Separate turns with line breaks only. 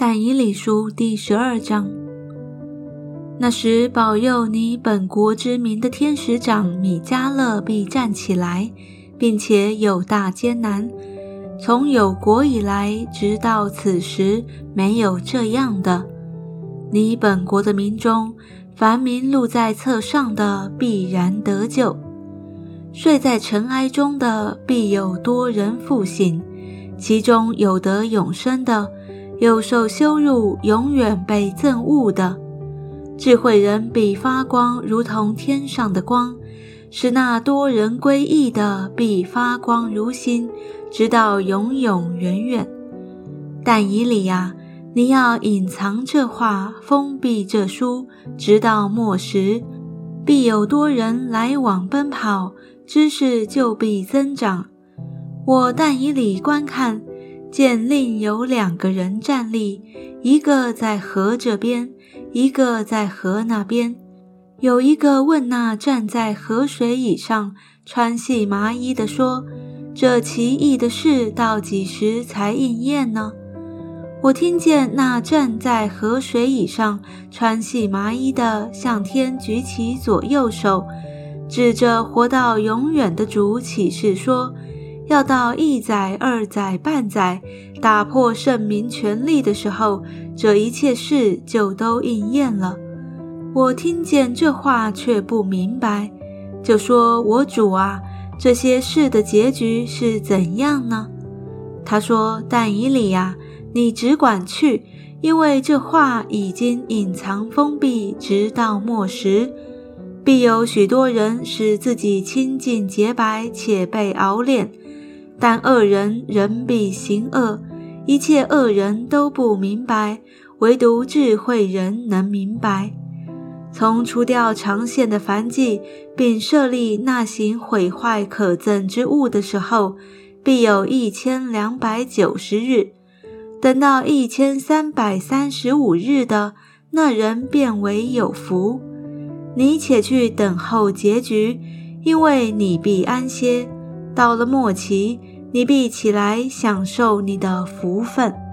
但以理书第十二章。那时，保佑你本国之民的天使长米迦勒必站起来，并且有大艰难。从有国以来，直到此时，没有这样的。你本国的民中，凡民录在册上的，必然得救；睡在尘埃中的，必有多人复醒。其中有得永生的，有受羞辱、永远被憎恶的。智慧人必发光，如同天上的光；使那多人归义的，必发光如星，直到永永远远。但以理呀，你要隐藏这话，封闭这书，直到末时，必有多人来往奔跑，知识就必增长。我但以理观看，见另有两个人站立，一个在河这边，一个在河那边。有一个问那站在河水以上穿细麻衣的说：“这奇异的事到几时才应验呢？”我听见那站在河水以上穿细麻衣的向天举起左右手，指着活到永远的主启示说。要到一载、二载、半载，打破圣民权力的时候，这一切事就都应验了。我听见这话却不明白，就说：“我主啊，这些事的结局是怎样呢？”他说：“但以理呀，你只管去，因为这话已经隐藏封闭，直到末时，必有许多人使自己清净洁白，且被熬炼。”但恶人仍必行恶，一切恶人都不明白，唯独智慧人能明白。从除掉长线的凡迹，并设立那行毁坏可憎之物的时候，必有一千两百九十日。等到一千三百三十五日的那人，变为有福。你且去等候结局，因为你必安歇。到了末期，你必起来享受你的福分。